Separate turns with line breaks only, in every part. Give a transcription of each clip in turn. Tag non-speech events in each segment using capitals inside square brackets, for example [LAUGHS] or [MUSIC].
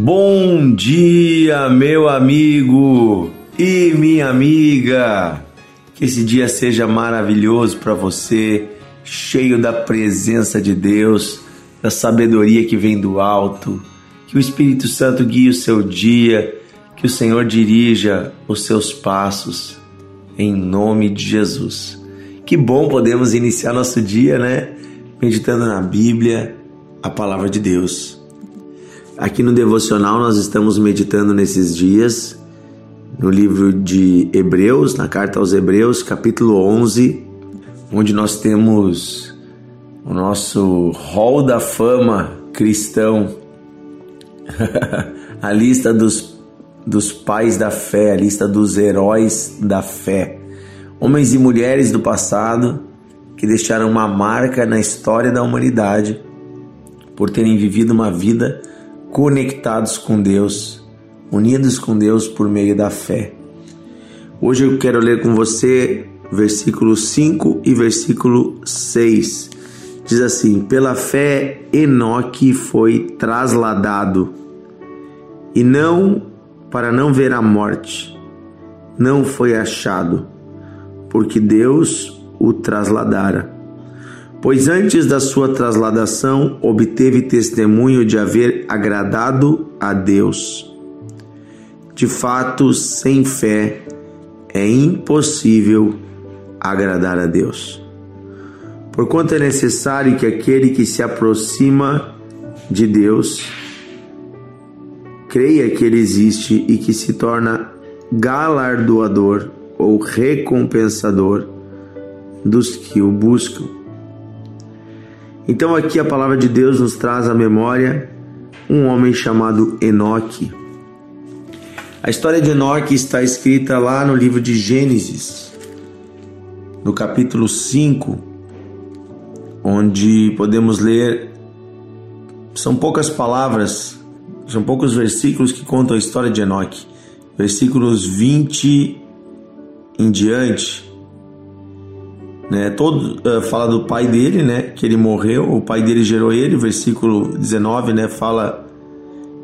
Bom dia, meu amigo e minha amiga. Que esse dia seja maravilhoso para você, cheio da presença de Deus, da sabedoria que vem do alto. Que o Espírito Santo guie o seu dia, que o Senhor dirija os seus passos, em nome de Jesus. Que bom podemos iniciar nosso dia, né? Meditando na Bíblia, a palavra de Deus. Aqui no devocional nós estamos meditando nesses dias no livro de Hebreus, na carta aos Hebreus, capítulo 11, onde nós temos o nosso hall da fama cristão, [LAUGHS] a lista dos, dos pais da fé, a lista dos heróis da fé, homens e mulheres do passado que deixaram uma marca na história da humanidade por terem vivido uma vida conectados com Deus, unidos com Deus por meio da fé. Hoje eu quero ler com você versículo 5 e versículo 6. Diz assim: Pela fé Enoque foi trasladado, e não para não ver a morte, não foi achado, porque Deus o trasladara. Pois antes da sua trasladação obteve testemunho de haver agradado a Deus. De fato, sem fé é impossível agradar a Deus. Porquanto é necessário que aquele que se aproxima de Deus creia que Ele existe e que se torna galardoador ou recompensador dos que o buscam. Então aqui a palavra de Deus nos traz à memória um homem chamado Enoque. A história de Enoque está escrita lá no livro de Gênesis, no capítulo 5, onde podemos ler são poucas palavras, são poucos versículos que contam a história de Enoque. Versículos 20 em diante, né? Todo uh, fala do pai dele, né? Que ele morreu, o pai dele gerou ele. Versículo 19, né? Fala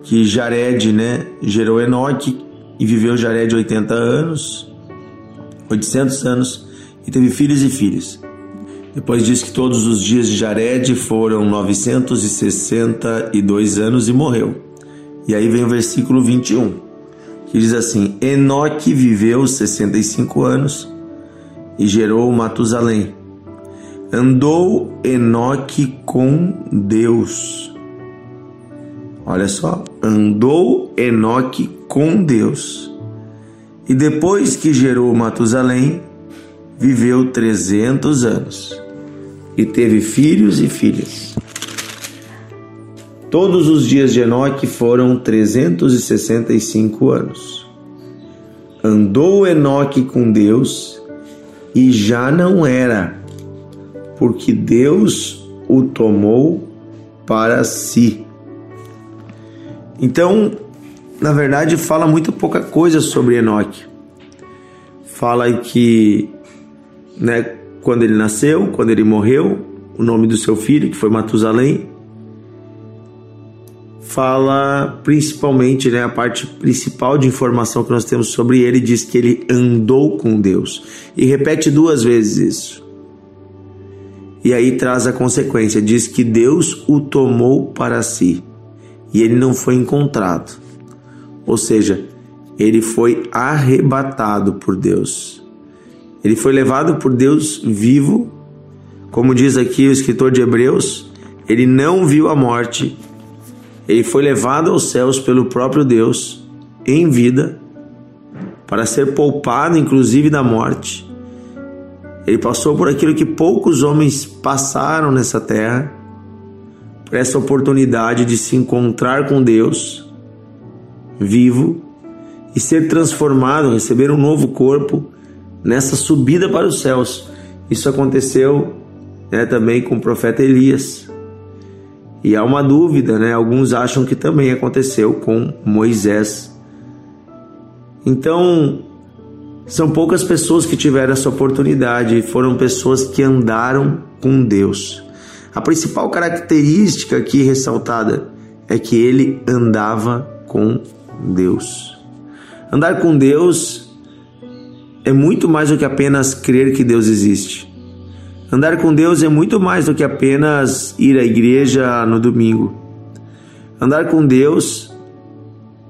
que Jared, né? Gerou Enoque e viveu Jared 80 anos, 800 anos e teve filhos e filhas. Depois diz que todos os dias de Jared foram 962 anos e morreu. E aí vem o versículo 21, que diz assim: Enoque viveu 65 anos e gerou Matusalém. Andou Enoque com Deus. Olha só, andou Enoque com Deus. E depois que gerou Matusalém, viveu 300 anos e teve filhos e filhas. Todos os dias de Enoque foram 365 anos. Andou Enoque com Deus e já não era, porque Deus o tomou para si. Então, na verdade, fala muito pouca coisa sobre Enoque. Fala que, né, quando ele nasceu, quando ele morreu, o nome do seu filho, que foi Matusalém, fala principalmente, né, a parte principal de informação que nós temos sobre ele diz que ele andou com Deus e repete duas vezes isso. E aí traz a consequência, diz que Deus o tomou para si e ele não foi encontrado. Ou seja, ele foi arrebatado por Deus. Ele foi levado por Deus vivo, como diz aqui o escritor de Hebreus, ele não viu a morte ele foi levado aos céus pelo próprio Deus em vida para ser poupado inclusive da morte. Ele passou por aquilo que poucos homens passaram nessa terra, por essa oportunidade de se encontrar com Deus vivo e ser transformado, receber um novo corpo nessa subida para os céus. Isso aconteceu né, também com o profeta Elias. E há uma dúvida, né? Alguns acham que também aconteceu com Moisés. Então, são poucas pessoas que tiveram essa oportunidade, foram pessoas que andaram com Deus. A principal característica aqui ressaltada é que ele andava com Deus. Andar com Deus é muito mais do que apenas crer que Deus existe. Andar com Deus é muito mais do que apenas ir à igreja no domingo. Andar com Deus,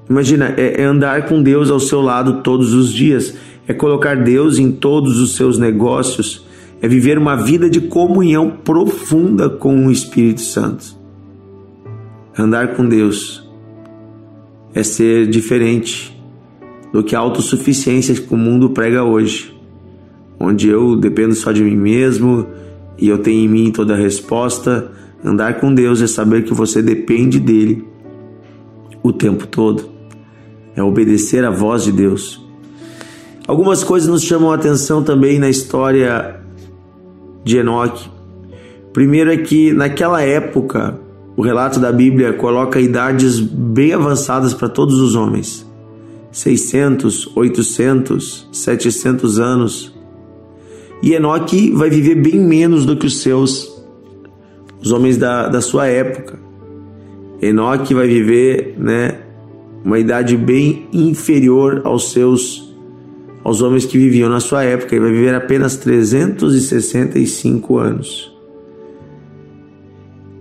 imagina, é, é andar com Deus ao seu lado todos os dias, é colocar Deus em todos os seus negócios, é viver uma vida de comunhão profunda com o Espírito Santo. Andar com Deus é ser diferente do que a autossuficiência que o mundo prega hoje, onde eu dependo só de mim mesmo e eu tenho em mim toda a resposta. Andar com Deus é saber que você depende dele o tempo todo, é obedecer à voz de Deus. Algumas coisas nos chamam a atenção também na história de Enoque. Primeiro é que naquela época o relato da Bíblia coloca idades bem avançadas para todos os homens. 600, 800, 700 anos. E Enoque vai viver bem menos do que os seus, os homens da, da sua época. Enoque vai viver né, uma idade bem inferior aos seus aos homens que viviam na sua época. Ele vai viver apenas 365 anos.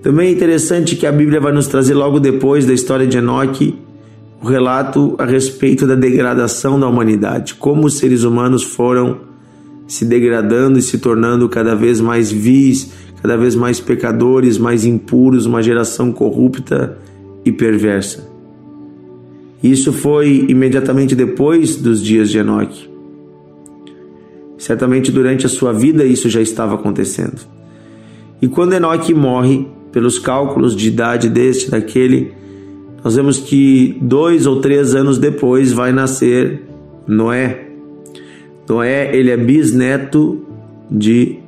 Também é interessante que a Bíblia vai nos trazer logo depois da história de Enoque o relato a respeito da degradação da humanidade, como os seres humanos foram se degradando e se tornando cada vez mais vis, cada vez mais pecadores, mais impuros, uma geração corrupta e perversa. Isso foi imediatamente depois dos dias de Enoque. Certamente durante a sua vida isso já estava acontecendo. E quando Enoque morre, pelos cálculos de idade deste, daquele, nós vemos que dois ou três anos depois vai nascer Noé. Noé, ele é bisneto de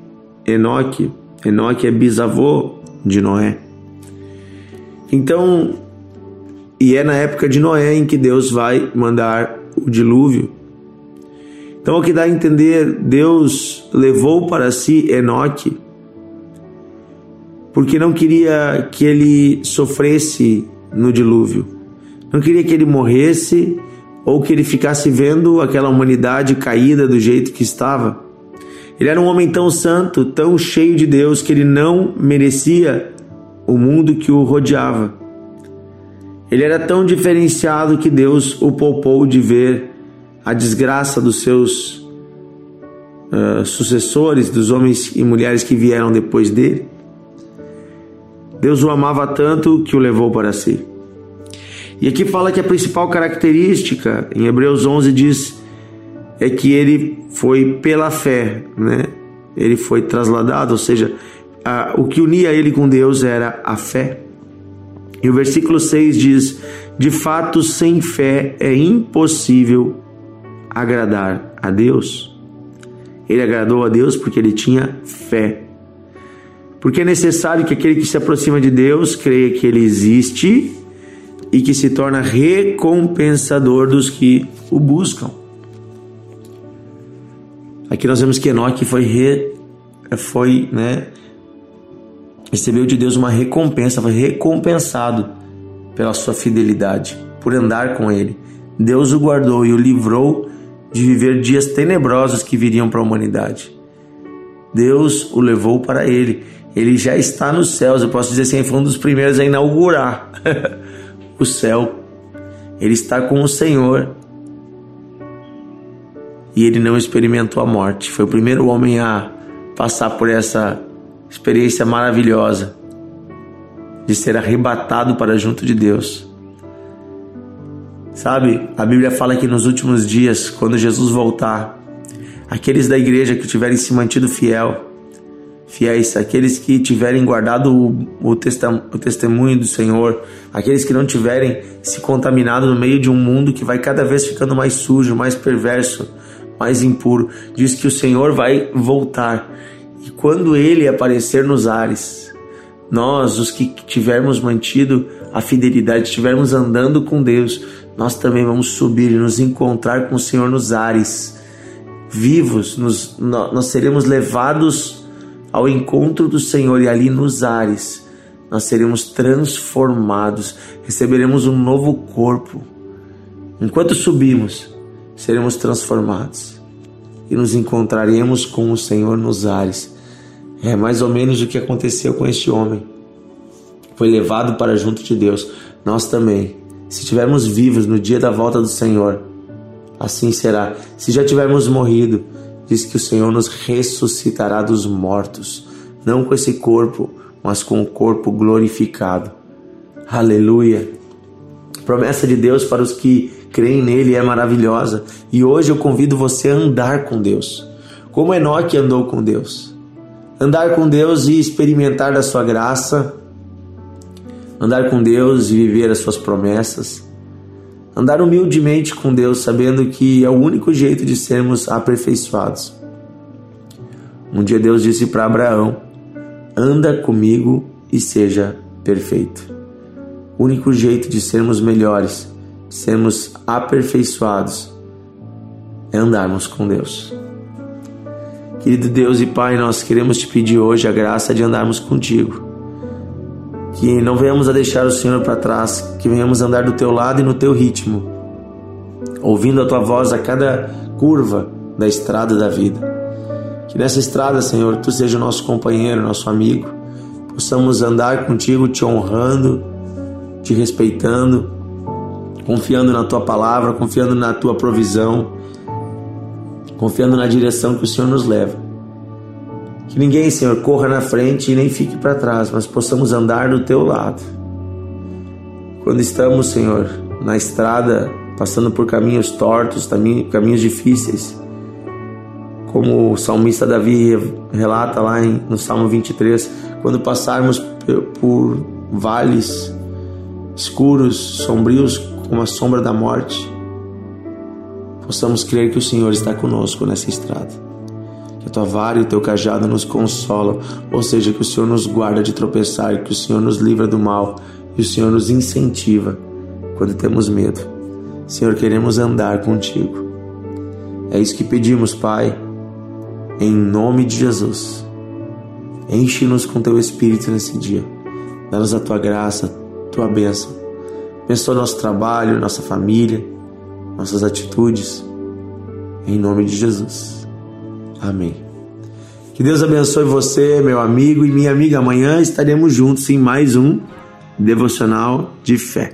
Enoque. Enoque é bisavô de Noé. Então, e é na época de Noé em que Deus vai mandar o dilúvio. Então, o que dá a entender, Deus levou para si Enoque porque não queria que ele sofresse no dilúvio. Não queria que ele morresse ou que ele ficasse vendo aquela humanidade caída do jeito que estava. Ele era um homem tão santo, tão cheio de Deus, que ele não merecia o mundo que o rodeava. Ele era tão diferenciado que Deus o poupou de ver a desgraça dos seus uh, sucessores, dos homens e mulheres que vieram depois dele. Deus o amava tanto que o levou para si. E aqui fala que a principal característica, em Hebreus 11 diz, é que ele foi pela fé, né? Ele foi trasladado, ou seja, a, o que unia ele com Deus era a fé. E o versículo 6 diz: De fato, sem fé é impossível agradar a Deus. Ele agradou a Deus porque ele tinha fé. Porque é necessário que aquele que se aproxima de Deus creia que ele existe e que se torna recompensador dos que o buscam. Aqui nós vemos que Enoque foi, re, foi né, recebeu de Deus uma recompensa, foi recompensado pela sua fidelidade, por andar com ele. Deus o guardou e o livrou de viver dias tenebrosos que viriam para a humanidade. Deus o levou para ele ele já está nos céus. Eu posso dizer assim, foi um dos primeiros a inaugurar [LAUGHS] o céu. Ele está com o Senhor. E ele não experimentou a morte. Foi o primeiro homem a passar por essa experiência maravilhosa de ser arrebatado para junto de Deus. Sabe, a Bíblia fala que nos últimos dias, quando Jesus voltar, aqueles da igreja que tiverem se mantido fiel, fiéis, aqueles que tiverem guardado o, o, testemunho do Senhor, aqueles que não tiverem se contaminado no meio de um mundo que vai cada vez ficando mais sujo, mais perverso, mais impuro. Diz que o Senhor vai voltar e quando ele aparecer nos ares, nós, os que tivermos mantido a fidelidade, estivermos andando com Deus, nós também vamos subir e nos encontrar com o Senhor nos ares. Vivos, nos, nós seremos levados ao encontro do Senhor e ali nos ares nós seremos transformados, receberemos um novo corpo. Enquanto subimos, seremos transformados e nos encontraremos com o Senhor nos ares. É mais ou menos o que aconteceu com este homem. Foi levado para junto de Deus. Nós também, se estivermos vivos no dia da volta do Senhor, assim será. Se já tivermos morrido, diz que o Senhor nos ressuscitará dos mortos, não com esse corpo, mas com o corpo glorificado. Aleluia. Promessa de Deus para os que creem nele é maravilhosa e hoje eu convido você a andar com Deus, como Enoque andou com Deus. Andar com Deus e experimentar da sua graça, andar com Deus e viver as suas promessas, andar humildemente com Deus, sabendo que é o único jeito de sermos aperfeiçoados. Um dia Deus disse para Abraão: Anda comigo e seja perfeito. O único jeito de sermos melhores, de sermos aperfeiçoados, é andarmos com Deus. Querido Deus e Pai, nós queremos te pedir hoje a graça de andarmos contigo. Que não venhamos a deixar o Senhor para trás, que venhamos andar do teu lado e no teu ritmo, ouvindo a tua voz a cada curva da estrada da vida. Que nessa estrada, Senhor, tu seja o nosso companheiro, nosso amigo, possamos andar contigo te honrando, te respeitando, confiando na tua palavra, confiando na tua provisão, confiando na direção que o Senhor nos leva. Que ninguém, Senhor, corra na frente e nem fique para trás, mas possamos andar do teu lado. Quando estamos, Senhor, na estrada, passando por caminhos tortos, caminhos difíceis, como o salmista Davi relata lá no Salmo 23, quando passarmos por vales escuros, sombrios, como a sombra da morte, possamos crer que o Senhor está conosco nessa estrada. Que a tua vara e o teu cajado nos consolam, ou seja, que o Senhor nos guarda de tropeçar, que o Senhor nos livra do mal e o Senhor nos incentiva quando temos medo. Senhor, queremos andar contigo. É isso que pedimos, Pai, em nome de Jesus. Enche-nos com teu Espírito nesse dia. Dá-nos a tua graça, tua bênção. Abençoa nosso trabalho, nossa família nossas atitudes, em nome de Jesus. Amém. Que Deus abençoe você, meu amigo e minha amiga. Amanhã estaremos juntos em mais um devocional de fé.